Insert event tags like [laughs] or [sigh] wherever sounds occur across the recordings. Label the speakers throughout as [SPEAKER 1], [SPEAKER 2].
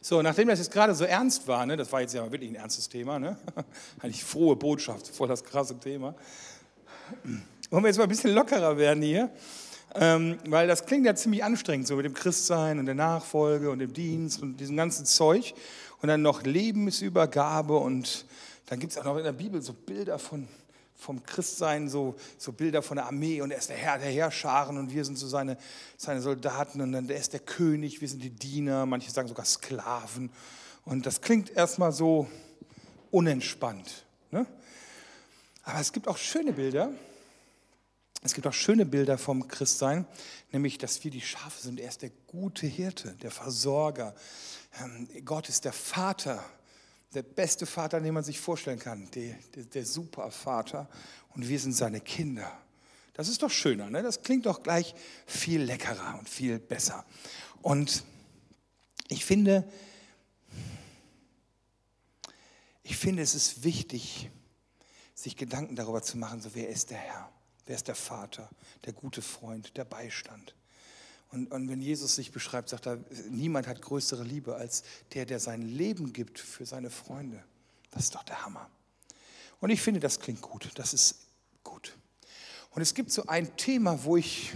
[SPEAKER 1] So, nachdem das jetzt gerade so ernst war, ne, das war jetzt ja wirklich ein ernstes Thema, ne? [laughs] eigentlich frohe Botschaft, voll das krasse Thema. Wollen wir jetzt mal ein bisschen lockerer werden hier? Ähm, weil das klingt ja ziemlich anstrengend, so mit dem Christsein und der Nachfolge und dem Dienst und diesem ganzen Zeug. Und dann noch Lebensübergabe und dann gibt es auch noch in der Bibel so Bilder von, vom Christsein, so, so Bilder von der Armee und er ist der Herr der Herrscharen und wir sind so seine, seine Soldaten und dann er ist der König, wir sind die Diener, manche sagen sogar Sklaven. Und das klingt erstmal so unentspannt. Ne? Aber es gibt auch schöne Bilder. Es gibt auch schöne Bilder vom Christsein, nämlich, dass wir die Schafe sind. Er ist der gute Hirte, der Versorger. Ähm, Gott ist der Vater der beste Vater, den man sich vorstellen kann, der, der, der Supervater. Und wir sind seine Kinder. Das ist doch schöner, ne? das klingt doch gleich viel leckerer und viel besser. Und ich finde, ich finde, es ist wichtig, sich Gedanken darüber zu machen, so wer ist der Herr, wer ist der Vater, der gute Freund, der Beistand. Und, und wenn Jesus sich beschreibt, sagt er, niemand hat größere Liebe als der, der sein Leben gibt für seine Freunde. Das ist doch der Hammer. Und ich finde, das klingt gut. Das ist gut. Und es gibt so ein Thema, wo ich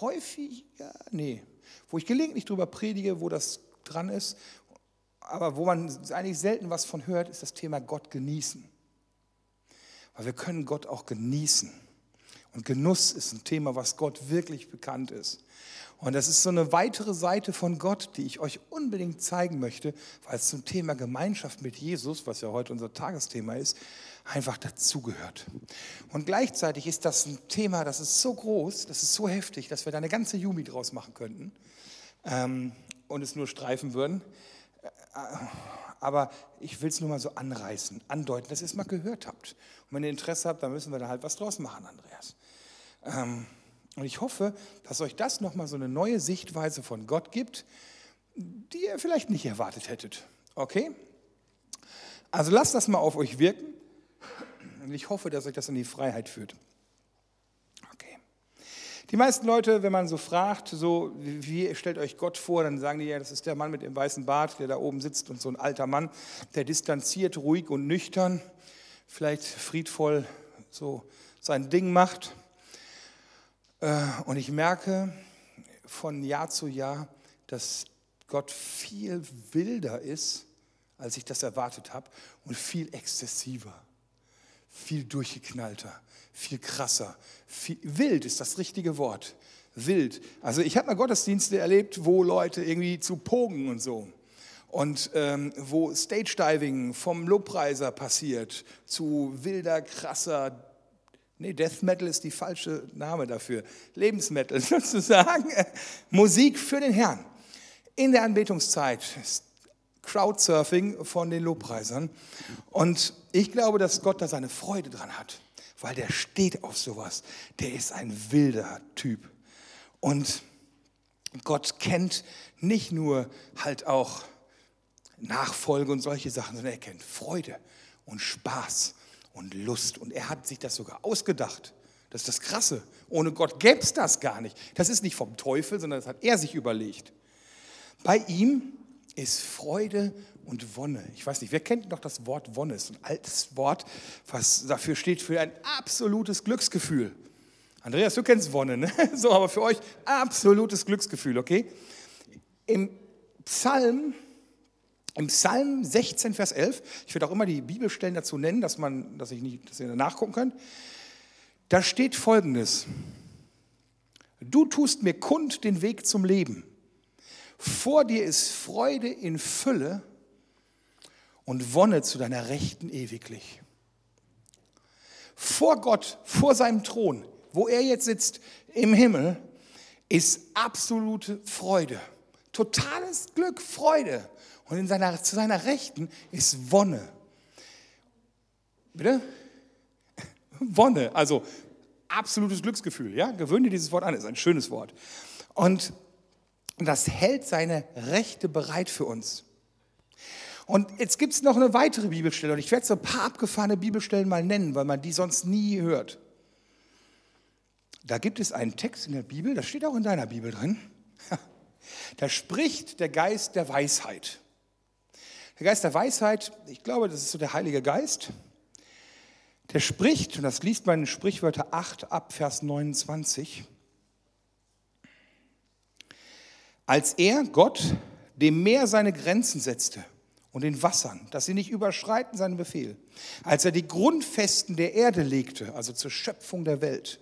[SPEAKER 1] häufig, ja, nee, wo ich gelegentlich drüber predige, wo das dran ist, aber wo man eigentlich selten was von hört, ist das Thema Gott genießen. Weil wir können Gott auch genießen. Und Genuss ist ein Thema, was Gott wirklich bekannt ist. Und das ist so eine weitere Seite von Gott, die ich euch unbedingt zeigen möchte, weil es zum Thema Gemeinschaft mit Jesus, was ja heute unser Tagesthema ist, einfach dazugehört. Und gleichzeitig ist das ein Thema, das ist so groß, das ist so heftig, dass wir da eine ganze Jumi draus machen könnten ähm, und es nur streifen würden. Äh, aber ich will es nur mal so anreißen, andeuten, dass ihr es mal gehört habt. Und wenn ihr Interesse habt, dann müssen wir da halt was draus machen, Andreas. Ähm, und ich hoffe, dass euch das nochmal so eine neue Sichtweise von Gott gibt, die ihr vielleicht nicht erwartet hättet. Okay? Also lasst das mal auf euch wirken. Und ich hoffe, dass euch das in die Freiheit führt. Okay. Die meisten Leute, wenn man so fragt, so, wie stellt euch Gott vor, dann sagen die ja, das ist der Mann mit dem weißen Bart, der da oben sitzt und so ein alter Mann, der distanziert, ruhig und nüchtern, vielleicht friedvoll so sein Ding macht. Äh, und ich merke von Jahr zu Jahr, dass Gott viel wilder ist, als ich das erwartet habe, und viel exzessiver, viel durchgeknallter, viel krasser. Viel, wild ist das richtige Wort. Wild. Also ich habe mal Gottesdienste erlebt, wo Leute irgendwie zu Pogen und so und ähm, wo Stage Diving vom Lobpreiser passiert zu wilder, krasser Nee, Death Metal ist die falsche Name dafür. Lebensmetal [laughs] sozusagen. Musik für den Herrn. In der Anbetungszeit Crowdsurfing von den Lobpreisern. Und ich glaube, dass Gott da seine Freude dran hat, weil der steht auf sowas. Der ist ein wilder Typ. Und Gott kennt nicht nur halt auch Nachfolge und solche Sachen, sondern er kennt Freude und Spaß und Lust. Und er hat sich das sogar ausgedacht. Das ist das Krasse. Ohne Gott gäbe es das gar nicht. Das ist nicht vom Teufel, sondern das hat er sich überlegt. Bei ihm ist Freude und Wonne. Ich weiß nicht, wer kennt noch das Wort Wonne? Das ist ein altes Wort, was dafür steht für ein absolutes Glücksgefühl. Andreas, du kennst Wonne, ne? [laughs] So, aber für euch absolutes Glücksgefühl, okay? Im Psalm im Psalm 16, Vers 11, ich werde auch immer die Bibelstellen dazu nennen, dass, man, dass, ich nicht, dass ihr nachgucken könnt, da steht folgendes. Du tust mir kund den Weg zum Leben. Vor dir ist Freude in Fülle und Wonne zu deiner Rechten ewiglich. Vor Gott, vor seinem Thron, wo er jetzt sitzt im Himmel, ist absolute Freude. Totales Glück, Freude. Und in seiner, zu seiner Rechten ist Wonne. Bitte? [laughs] Wonne, also absolutes Glücksgefühl. Ja? Gewöhne dir dieses Wort an, ist ein schönes Wort. Und das hält seine Rechte bereit für uns. Und jetzt gibt es noch eine weitere Bibelstelle und ich werde so ein paar abgefahrene Bibelstellen mal nennen, weil man die sonst nie hört. Da gibt es einen Text in der Bibel, das steht auch in deiner Bibel drin. [laughs] Da spricht der Geist der Weisheit. Der Geist der Weisheit, ich glaube, das ist so der Heilige Geist, der spricht, und das liest man in Sprichwörter 8 ab, Vers 29, als er, Gott, dem Meer seine Grenzen setzte und den Wassern, dass sie nicht überschreiten seinen Befehl, als er die Grundfesten der Erde legte, also zur Schöpfung der Welt,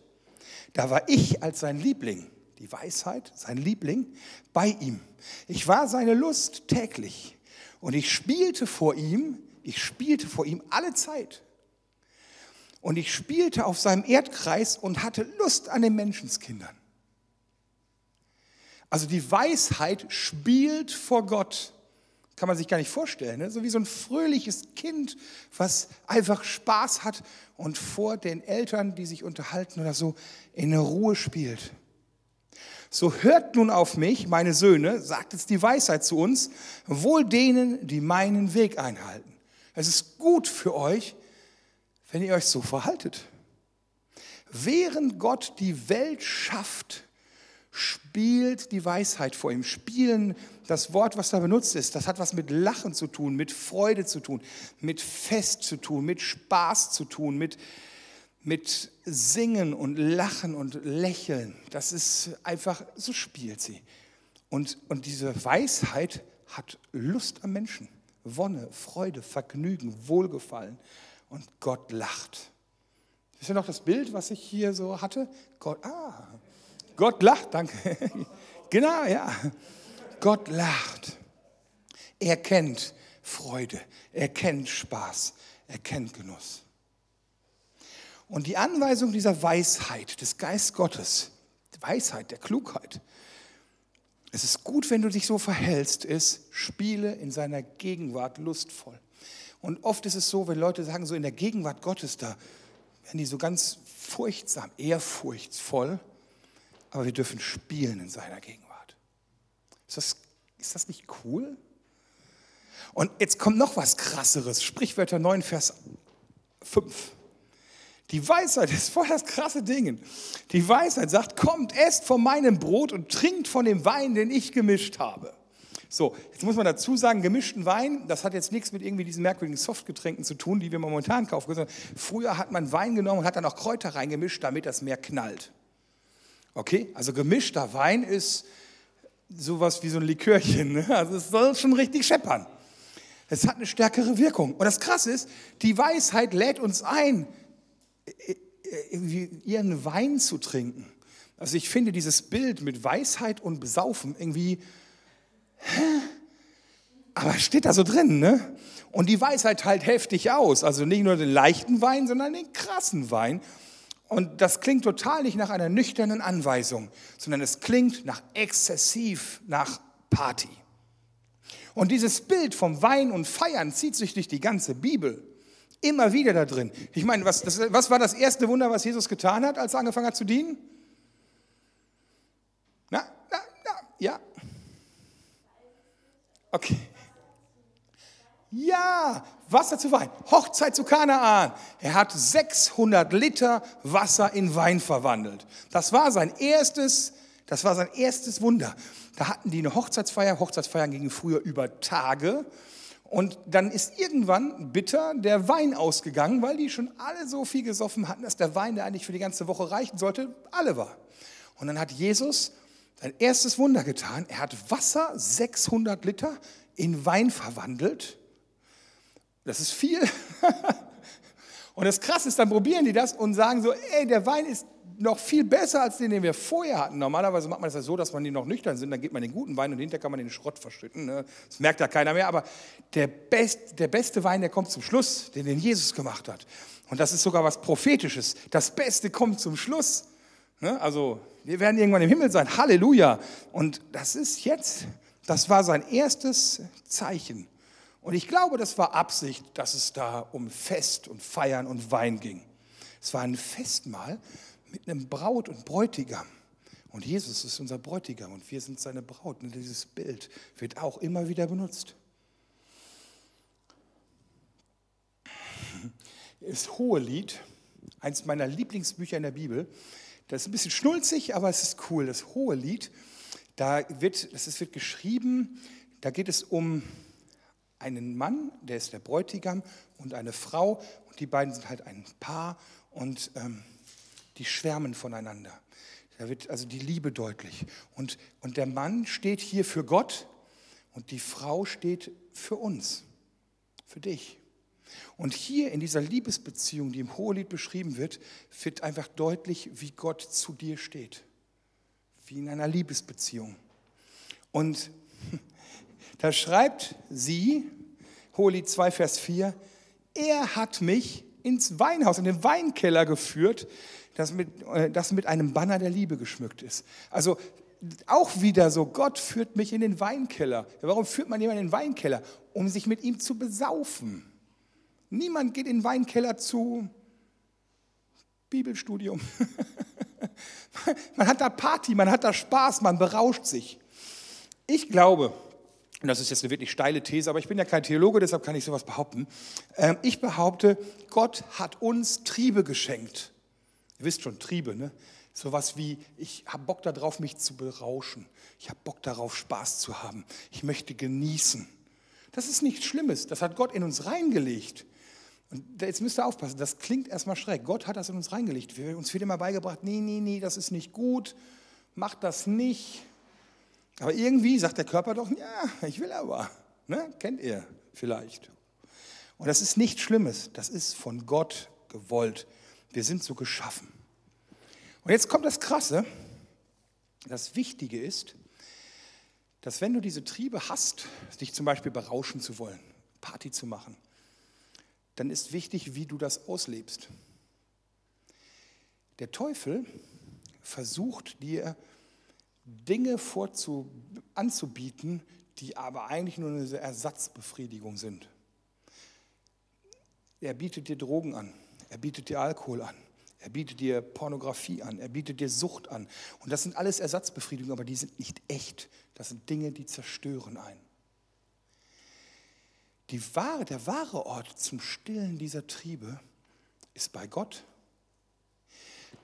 [SPEAKER 1] da war ich als sein Liebling, die Weisheit, sein Liebling, bei ihm. Ich war seine Lust täglich und ich spielte vor ihm, ich spielte vor ihm alle Zeit. Und ich spielte auf seinem Erdkreis und hatte Lust an den Menschenskindern. Also die Weisheit spielt vor Gott. Kann man sich gar nicht vorstellen. Ne? So wie so ein fröhliches Kind, was einfach Spaß hat und vor den Eltern, die sich unterhalten oder so, in Ruhe spielt. So hört nun auf mich, meine Söhne, sagt jetzt die Weisheit zu uns, wohl denen, die meinen Weg einhalten. Es ist gut für euch, wenn ihr euch so verhaltet. Während Gott die Welt schafft, spielt die Weisheit vor ihm. Spielen, das Wort, was da benutzt ist, das hat was mit Lachen zu tun, mit Freude zu tun, mit Fest zu tun, mit Spaß zu tun, mit, mit Singen und Lachen und Lächeln. Das ist einfach, so spielt sie. Und, und diese Weisheit hat Lust am Menschen. Wonne, Freude, Vergnügen, Wohlgefallen. Und Gott lacht. Wisst ihr noch das Bild, was ich hier so hatte? Gott, ah, Gott lacht, danke. [laughs] genau, ja. Gott lacht. Er kennt Freude, er kennt Spaß, er kennt Genuss. Und die Anweisung dieser Weisheit, des Geist Gottes, der Weisheit, der Klugheit, es ist gut, wenn du dich so verhältst, ist, spiele in seiner Gegenwart lustvoll. Und oft ist es so, wenn Leute sagen, so in der Gegenwart Gottes, da werden die so ganz furchtsam, ehrfurchtsvoll aber wir dürfen spielen in seiner Gegenwart. Ist das, ist das nicht cool? Und jetzt kommt noch was Krasseres. Sprichwörter 9, Vers 5. Die Weisheit ist voll das krasse Ding. Die Weisheit sagt, kommt, esst von meinem Brot und trinkt von dem Wein, den ich gemischt habe. So, jetzt muss man dazu sagen, gemischten Wein, das hat jetzt nichts mit irgendwie diesen merkwürdigen Softgetränken zu tun, die wir momentan kaufen. Früher hat man Wein genommen und hat dann auch Kräuter reingemischt, damit das mehr knallt. Okay, also gemischter Wein ist sowas wie so ein Likörchen. Ne? Also es soll schon richtig scheppern. Es hat eine stärkere Wirkung. Und das Krasse ist, die Weisheit lädt uns ein, ihren Wein zu trinken. Also ich finde dieses Bild mit Weisheit und Besaufen irgendwie, aber steht da so drin, ne? Und die Weisheit teilt heftig aus. Also nicht nur den leichten Wein, sondern den krassen Wein. Und das klingt total nicht nach einer nüchternen Anweisung, sondern es klingt nach exzessiv, nach Party. Und dieses Bild vom Wein und Feiern zieht sich durch die ganze Bibel. Immer wieder da drin. Ich meine, was, das, was war das erste Wunder, was Jesus getan hat, als er angefangen hat zu dienen? Na, na, na, ja. Okay. Ja, Wasser zu Wein. Hochzeit zu Kanaan. Er hat 600 Liter Wasser in Wein verwandelt. Das war sein erstes, das war sein erstes Wunder. Da hatten die eine Hochzeitsfeier. Hochzeitsfeiern gingen früher über Tage. Und dann ist irgendwann bitter der Wein ausgegangen, weil die schon alle so viel gesoffen hatten, dass der Wein, der eigentlich für die ganze Woche reichen sollte, alle war. Und dann hat Jesus sein erstes Wunder getan. Er hat Wasser, 600 Liter, in Wein verwandelt. Das ist viel. [laughs] Und das Krasse ist, dann probieren die das und sagen so, ey, der Wein ist noch viel besser als den, den wir vorher hatten. Normalerweise macht man das ja so, dass man die noch nüchtern sind, dann gibt man den guten Wein und hinterher kann man den Schrott verschütten. Ne? Das merkt ja keiner mehr. Aber der, best, der beste Wein, der kommt zum Schluss, den, den Jesus gemacht hat. Und das ist sogar was Prophetisches. Das Beste kommt zum Schluss. Ne? Also wir werden irgendwann im Himmel sein. Halleluja. Und das ist jetzt, das war sein erstes Zeichen. Und ich glaube, das war Absicht, dass es da um Fest und Feiern und Wein ging. Es war ein Festmahl mit einem Braut und Bräutigam. Und Jesus ist unser Bräutigam und wir sind seine Braut. Und dieses Bild wird auch immer wieder benutzt. [laughs] Das Hohe Lied, eins meiner Lieblingsbücher in der Bibel. Das ist ein bisschen schnulzig, aber es ist cool. Das Hohe Lied, da wird, das wird geschrieben, da geht es um einen Mann, der ist der Bräutigam, und eine Frau. Und die beiden sind halt ein Paar und ähm, die schwärmen voneinander. Da wird also die Liebe deutlich. Und, und der Mann steht hier für Gott und die Frau steht für uns, für dich. Und hier in dieser Liebesbeziehung, die im Hohelied beschrieben wird, wird einfach deutlich, wie Gott zu dir steht. Wie in einer Liebesbeziehung. Und [laughs] da schreibt sie, Hohelied 2, Vers 4, er hat mich ins Weinhaus, in den Weinkeller geführt, das mit, äh, das mit einem Banner der Liebe geschmückt ist. Also auch wieder so, Gott führt mich in den Weinkeller. Warum führt man jemanden in den Weinkeller? Um sich mit ihm zu besaufen. Niemand geht in den Weinkeller zu Bibelstudium. [laughs] man hat da Party, man hat da Spaß, man berauscht sich. Ich glaube, und das ist jetzt eine wirklich steile These, aber ich bin ja kein Theologe, deshalb kann ich sowas behaupten. Ähm, ich behaupte, Gott hat uns Triebe geschenkt. Ihr wisst schon, Triebe, ne? Sowas wie, ich habe Bock darauf, mich zu berauschen. Ich habe Bock darauf, Spaß zu haben. Ich möchte genießen. Das ist nichts Schlimmes. Das hat Gott in uns reingelegt. Und jetzt müsst ihr aufpassen, das klingt erstmal schräg. Gott hat das in uns reingelegt. Uns wird immer beigebracht, nee, nee, nee, das ist nicht gut. Mach das nicht. Aber irgendwie sagt der Körper doch, ja, ich will aber. Ne? Kennt ihr vielleicht. Und das ist nichts Schlimmes. Das ist von Gott gewollt. Wir sind so geschaffen. Und jetzt kommt das Krasse. Das Wichtige ist, dass wenn du diese Triebe hast, dich zum Beispiel berauschen zu wollen, Party zu machen, dann ist wichtig, wie du das auslebst. Der Teufel versucht dir Dinge vorzu, anzubieten, die aber eigentlich nur eine Ersatzbefriedigung sind. Er bietet dir Drogen an, er bietet dir Alkohol an, er bietet dir Pornografie an, er bietet dir Sucht an. Und das sind alles Ersatzbefriedigungen, aber die sind nicht echt. Das sind Dinge, die zerstören einen. Die wahre, der wahre Ort zum Stillen dieser Triebe ist bei Gott.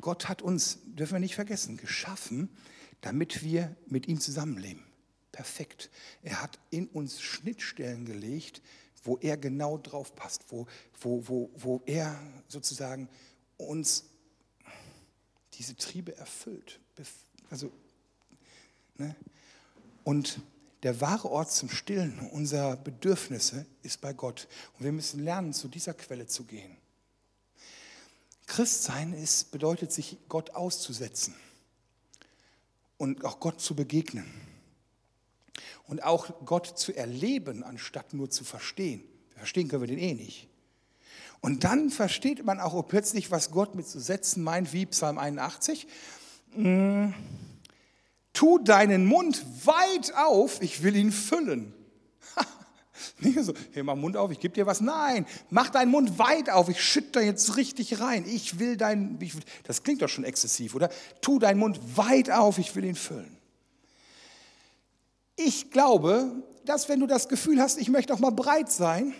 [SPEAKER 1] Gott hat uns, dürfen wir nicht vergessen, geschaffen, damit wir mit ihm zusammenleben. Perfekt. Er hat in uns Schnittstellen gelegt, wo er genau drauf passt, wo, wo, wo, wo er sozusagen uns diese Triebe erfüllt. Also, ne? Und der wahre Ort zum Stillen unserer Bedürfnisse ist bei Gott. Und wir müssen lernen, zu dieser Quelle zu gehen. Christsein ist, bedeutet, sich Gott auszusetzen und auch Gott zu begegnen. Und auch Gott zu erleben, anstatt nur zu verstehen. Verstehen können wir den eh nicht. Und dann versteht man auch plötzlich, was Gott mit zu setzen meint, wie Psalm 81. Mm, tu deinen Mund weit auf, ich will ihn füllen. Nicht so, hey, mach Mund auf, ich gebe dir was. Nein, mach deinen Mund weit auf, ich schütte da jetzt richtig rein. Ich will deinen, das klingt doch schon exzessiv, oder? Tu deinen Mund weit auf, ich will ihn füllen. Ich glaube, dass wenn du das Gefühl hast, ich möchte auch mal breit sein,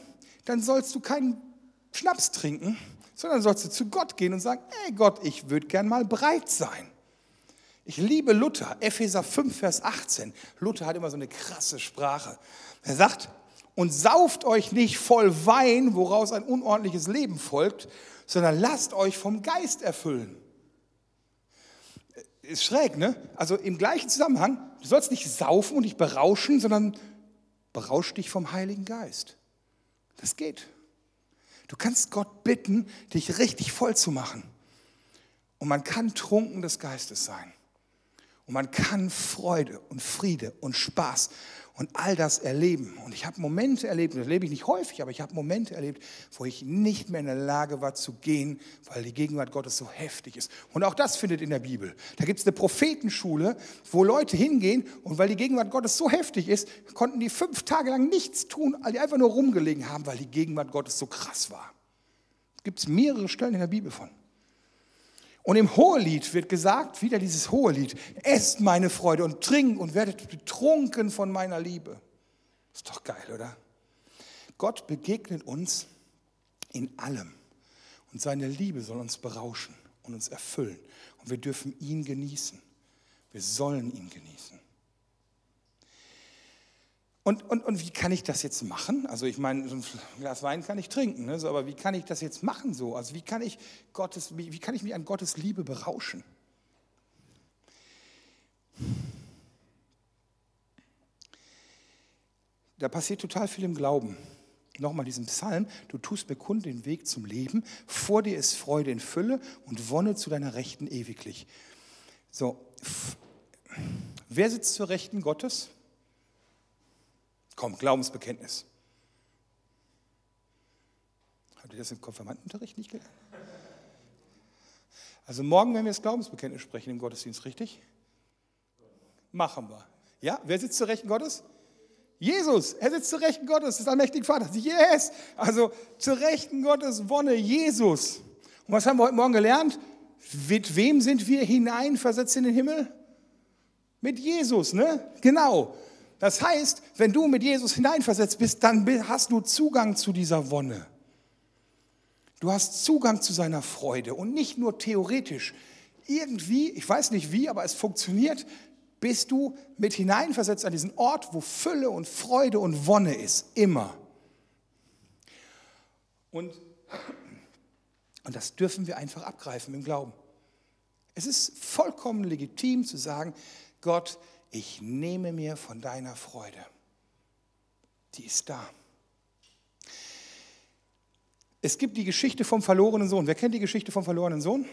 [SPEAKER 1] dann sollst du keinen Schnaps trinken, sondern sollst du zu Gott gehen und sagen, ey Gott, ich würde gern mal breit sein. Ich liebe Luther, Epheser 5, Vers 18. Luther hat immer so eine krasse Sprache. Er sagt, und sauft euch nicht voll Wein, woraus ein unordentliches Leben folgt, sondern lasst euch vom Geist erfüllen. Ist schräg, ne? Also im gleichen Zusammenhang, du sollst nicht saufen und dich berauschen, sondern berausch dich vom Heiligen Geist. Das geht. Du kannst Gott bitten, dich richtig voll zu machen. Und man kann trunken des Geistes sein. Und man kann Freude und Friede und Spaß und all das erleben. Und ich habe Momente erlebt, das erlebe ich nicht häufig, aber ich habe Momente erlebt, wo ich nicht mehr in der Lage war zu gehen, weil die Gegenwart Gottes so heftig ist. Und auch das findet in der Bibel. Da gibt es eine Prophetenschule, wo Leute hingehen und weil die Gegenwart Gottes so heftig ist, konnten die fünf Tage lang nichts tun, weil die einfach nur rumgelegen haben, weil die Gegenwart Gottes so krass war. Gibt es mehrere Stellen in der Bibel von. Und im Hohelied wird gesagt, wieder dieses Hohelied, esst meine Freude und trinkt und werdet betrunken von meiner Liebe. Ist doch geil, oder? Gott begegnet uns in allem. Und seine Liebe soll uns berauschen und uns erfüllen. Und wir dürfen ihn genießen. Wir sollen ihn genießen. Und, und, und wie kann ich das jetzt machen? Also ich meine, so ein Glas Wein kann ich trinken, ne? so, aber wie kann ich das jetzt machen so? Also wie kann ich Gottes, wie, wie kann ich mich an Gottes Liebe berauschen? Da passiert total viel im Glauben. Nochmal diesen Psalm, du tust mir kund den Weg zum Leben, vor dir ist Freude in Fülle und Wonne zu deiner Rechten ewiglich. So, wer sitzt zur Rechten Gottes? Komm, Glaubensbekenntnis. Habt ihr das im Konfirmandenunterricht nicht gelernt? Also morgen werden wir das Glaubensbekenntnis sprechen im Gottesdienst, richtig? Machen wir. Ja, wer sitzt zur Rechten Gottes? Jesus, er sitzt zur Rechten Gottes, das ist allmächtige Vater. Yes! Also zur Rechten Gottes wonne Jesus. Und was haben wir heute Morgen gelernt? Mit wem sind wir hineinversetzt in den Himmel? Mit Jesus, ne? Genau. Das heißt, wenn du mit Jesus hineinversetzt bist, dann hast du Zugang zu dieser Wonne. Du hast Zugang zu seiner Freude und nicht nur theoretisch. Irgendwie, ich weiß nicht wie, aber es funktioniert, bist du mit hineinversetzt an diesen Ort, wo Fülle und Freude und Wonne ist, immer. Und, und das dürfen wir einfach abgreifen im Glauben. Es ist vollkommen legitim zu sagen, Gott, ich nehme mir von deiner Freude. Die ist da. Es gibt die Geschichte vom verlorenen Sohn. Wer kennt die Geschichte vom verlorenen Sohn?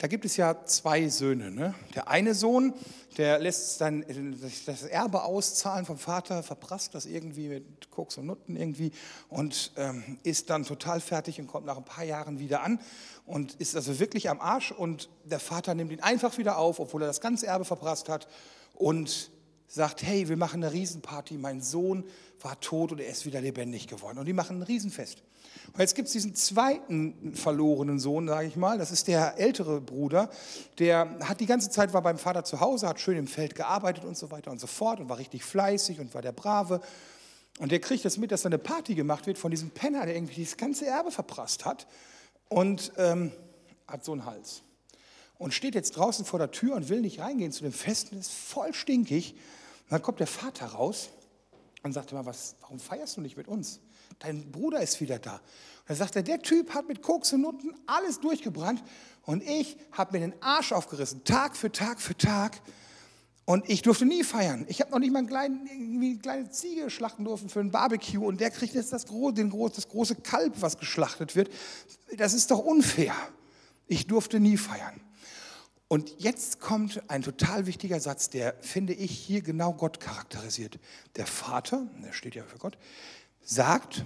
[SPEAKER 1] Da gibt es ja zwei Söhne. Ne? Der eine Sohn, der lässt dann das Erbe auszahlen vom Vater, verprasst das irgendwie mit Koks und Nutten irgendwie und ähm, ist dann total fertig und kommt nach ein paar Jahren wieder an und ist also wirklich am Arsch und der Vater nimmt ihn einfach wieder auf, obwohl er das ganze Erbe verprasst hat und sagt, hey, wir machen eine Riesenparty, mein Sohn war tot und er ist wieder lebendig geworden. Und die machen ein Riesenfest. Und jetzt gibt es diesen zweiten verlorenen Sohn, sage ich mal. Das ist der ältere Bruder. Der hat die ganze Zeit war beim Vater zu Hause, hat schön im Feld gearbeitet und so weiter und so fort und war richtig fleißig und war der Brave. Und der kriegt das mit, dass da eine Party gemacht wird von diesem Penner, der irgendwie das ganze Erbe verprasst hat und ähm, hat so einen Hals. Und steht jetzt draußen vor der Tür und will nicht reingehen zu dem Fest und ist voll stinkig. Und dann kommt der Vater raus und sagt immer, was, warum feierst du nicht mit uns? dein Bruder ist wieder da. Und er sagt er, der Typ hat mit Koks und Nutten alles durchgebrannt und ich habe mir den Arsch aufgerissen, Tag für Tag für Tag. Und ich durfte nie feiern. Ich habe noch nicht mal einen kleinen, irgendwie eine kleine Ziege schlachten dürfen für ein Barbecue und der kriegt jetzt das, den, das große Kalb, was geschlachtet wird. Das ist doch unfair. Ich durfte nie feiern. Und jetzt kommt ein total wichtiger Satz, der, finde ich, hier genau Gott charakterisiert. Der Vater, der steht ja für Gott, sagt,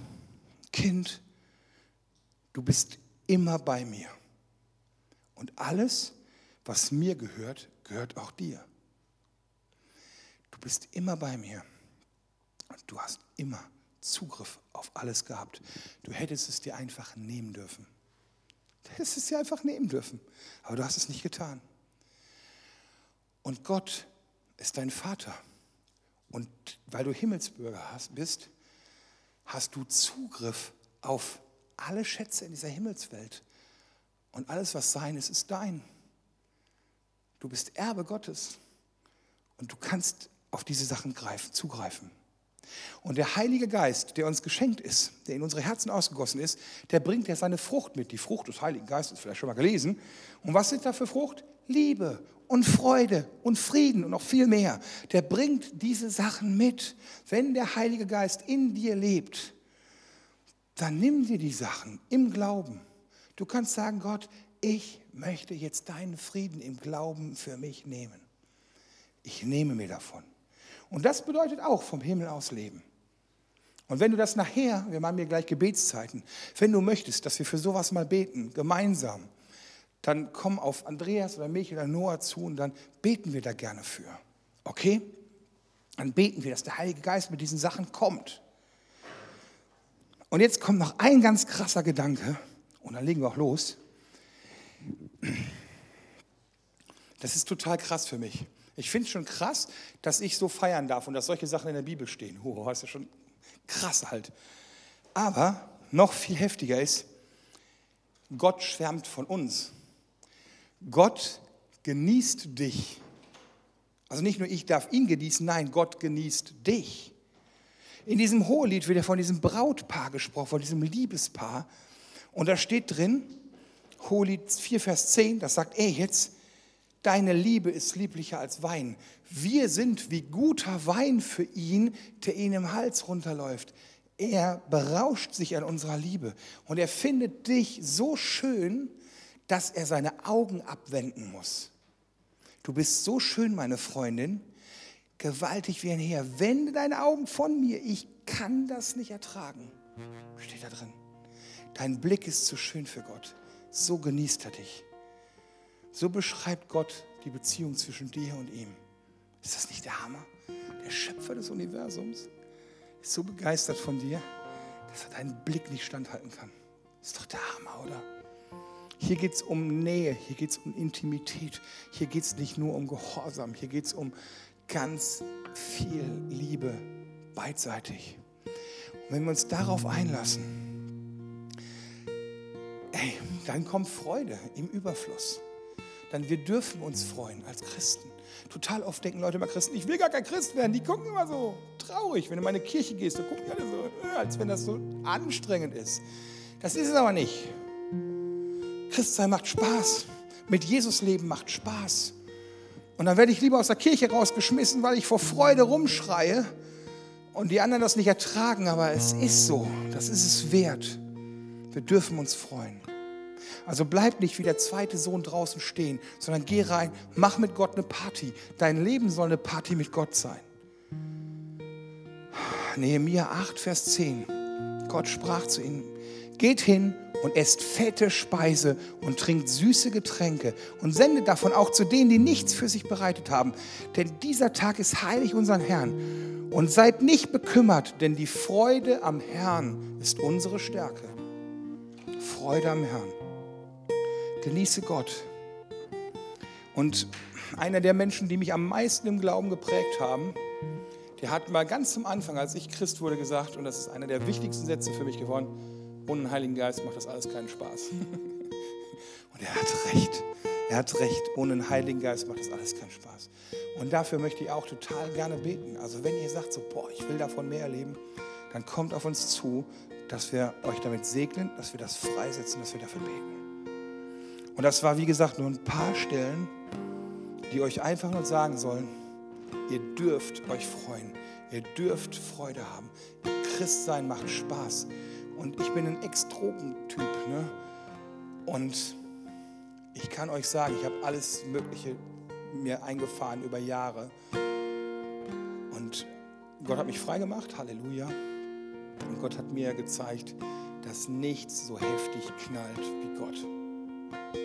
[SPEAKER 1] Kind, du bist immer bei mir. Und alles, was mir gehört, gehört auch dir. Du bist immer bei mir. Und du hast immer Zugriff auf alles gehabt. Du hättest es dir einfach nehmen dürfen. Du hättest es dir einfach nehmen dürfen. Aber du hast es nicht getan. Und Gott ist dein Vater. Und weil du Himmelsbürger hast, bist, hast du Zugriff auf alle Schätze in dieser Himmelswelt. Und alles, was sein ist, ist dein. Du bist Erbe Gottes. Und du kannst auf diese Sachen greifen, zugreifen. Und der Heilige Geist, der uns geschenkt ist, der in unsere Herzen ausgegossen ist, der bringt ja seine Frucht mit. Die Frucht des Heiligen Geistes, vielleicht schon mal gelesen. Und was sind da für Frucht? Liebe und Freude und Frieden und noch viel mehr. Der bringt diese Sachen mit. Wenn der Heilige Geist in dir lebt, dann nimm dir die Sachen im Glauben. Du kannst sagen, Gott, ich möchte jetzt deinen Frieden im Glauben für mich nehmen. Ich nehme mir davon. Und das bedeutet auch vom Himmel aus leben. Und wenn du das nachher, wir machen hier gleich Gebetszeiten, wenn du möchtest, dass wir für sowas mal beten, gemeinsam, dann komm auf Andreas oder mich oder Noah zu und dann beten wir da gerne für. Okay? Dann beten wir, dass der Heilige Geist mit diesen Sachen kommt. Und jetzt kommt noch ein ganz krasser Gedanke und dann legen wir auch los. Das ist total krass für mich. Ich finde es schon krass, dass ich so feiern darf und dass solche Sachen in der Bibel stehen. Oh, ist ja schon krass halt. Aber noch viel heftiger ist, Gott schwärmt von uns. Gott genießt dich Also nicht nur ich darf ihn genießen, nein, Gott genießt dich. In diesem Hohelied wird ja von diesem Brautpaar gesprochen, von diesem Liebespaar. Und da steht drin, Hohelied 4, Vers 10, das sagt, ey, jetzt, deine Liebe ist lieblicher als Wein. Wir sind wie guter Wein für ihn, der ihn im Hals runterläuft. Er berauscht sich an unserer Liebe und er findet dich so schön, dass er seine Augen abwenden muss. Du bist so schön, meine Freundin, gewaltig wie ein Heer. Wende deine Augen von mir, ich kann das nicht ertragen. Steht da drin. Dein Blick ist zu schön für Gott. So genießt er dich. So beschreibt Gott die Beziehung zwischen dir und ihm. Ist das nicht der Hammer? Der Schöpfer des Universums ist so begeistert von dir, dass er deinen Blick nicht standhalten kann. Ist doch der Hammer, oder? Hier geht es um Nähe, hier geht es um Intimität, hier geht es nicht nur um Gehorsam, hier geht es um ganz viel Liebe beidseitig. Und wenn wir uns darauf einlassen, ey, dann kommt Freude im Überfluss. Dann wir dürfen uns freuen als Christen. Total oft denken Leute immer Christen, ich will gar kein Christ werden. Die gucken immer so traurig. Wenn du in meine Kirche gehst, dann gucken die alle so, äh, als wenn das so anstrengend ist. Das ist es aber nicht. Christsein macht Spaß. Mit Jesus leben macht Spaß. Und dann werde ich lieber aus der Kirche rausgeschmissen, weil ich vor Freude rumschreie und die anderen das nicht ertragen. Aber es ist so. Das ist es wert. Wir dürfen uns freuen. Also bleib nicht wie der zweite Sohn draußen stehen, sondern geh rein, mach mit Gott eine Party. Dein Leben soll eine Party mit Gott sein. Nehemiah 8, Vers 10. Gott sprach zu ihnen, geht hin und esst fette Speise und trinkt süße Getränke und sendet davon auch zu denen, die nichts für sich bereitet haben. Denn dieser Tag ist heilig unseren Herrn. Und seid nicht bekümmert, denn die Freude am Herrn ist unsere Stärke. Freude am Herrn. Genieße Gott. Und einer der Menschen, die mich am meisten im Glauben geprägt haben, der hat mal ganz zum Anfang, als ich Christ wurde, gesagt, und das ist einer der wichtigsten Sätze für mich geworden, ohne den Heiligen Geist macht das alles keinen Spaß. [laughs] Und er hat recht. Er hat recht. Ohne den Heiligen Geist macht das alles keinen Spaß. Und dafür möchte ich auch total gerne beten. Also wenn ihr sagt, so, boah, ich will davon mehr erleben, dann kommt auf uns zu, dass wir euch damit segnen, dass wir das freisetzen, dass wir dafür beten. Und das war, wie gesagt, nur ein paar Stellen, die euch einfach nur sagen sollen, ihr dürft euch freuen. Ihr dürft Freude haben. Christsein macht Spaß. Und ich bin ein Ex-Drogentyp. Ne? Und ich kann euch sagen, ich habe alles Mögliche mir eingefahren über Jahre. Und Gott hat mich frei gemacht, Halleluja. Und Gott hat mir gezeigt, dass nichts so heftig knallt wie Gott.